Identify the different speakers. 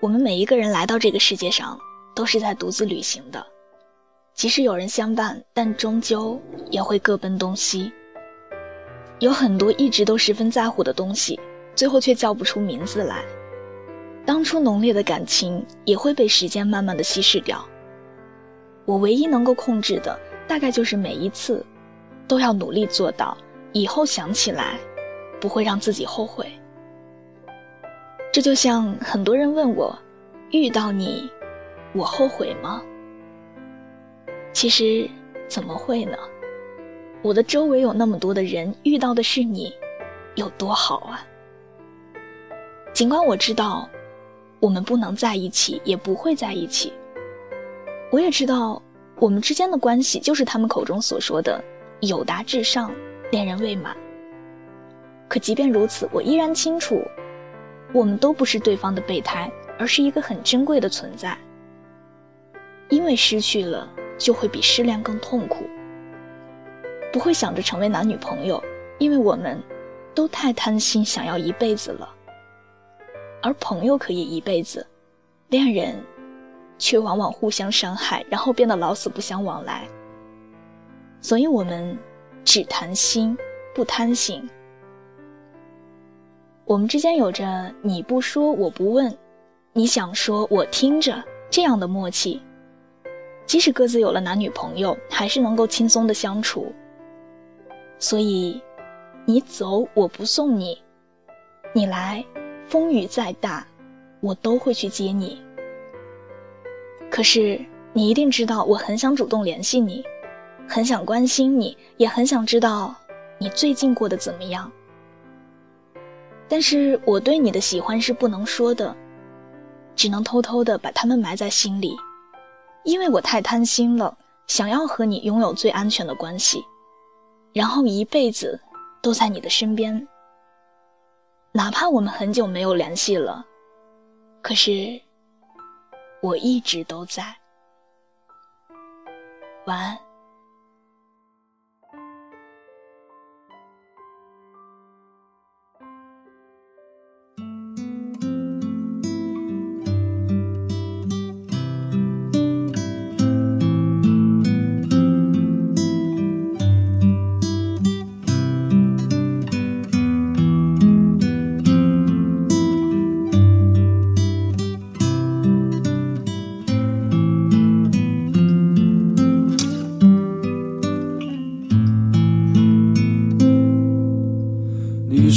Speaker 1: 我们每一个人来到这个世界上，都是在独自旅行的。即使有人相伴，但终究也会各奔东西。有很多一直都十分在乎的东西，最后却叫不出名字来。当初浓烈的感情，也会被时间慢慢的稀释掉。我唯一能够控制的，大概就是每一次，都要努力做到，以后想起来，不会让自己后悔。这就像很多人问我，遇到你，我后悔吗？其实怎么会呢？我的周围有那么多的人，遇到的是你，有多好啊！尽管我知道，我们不能在一起，也不会在一起。我也知道，我们之间的关系就是他们口中所说的“友达至上，恋人未满”。可即便如此，我依然清楚。我们都不是对方的备胎，而是一个很珍贵的存在。因为失去了，就会比失恋更痛苦。不会想着成为男女朋友，因为我们，都太贪心，想要一辈子了。而朋友可以一辈子，恋人，却往往互相伤害，然后变得老死不相往来。所以我们，只谈心，不贪心。我们之间有着你不说我不问，你想说我听着这样的默契。即使各自有了男女朋友，还是能够轻松的相处。所以，你走我不送你，你来，风雨再大，我都会去接你。可是你一定知道，我很想主动联系你，很想关心你，也很想知道你最近过得怎么样。但是我对你的喜欢是不能说的，只能偷偷的把它们埋在心里，因为我太贪心了，想要和你拥有最安全的关系，然后一辈子都在你的身边。哪怕我们很久没有联系了，可是我一直都在。晚安。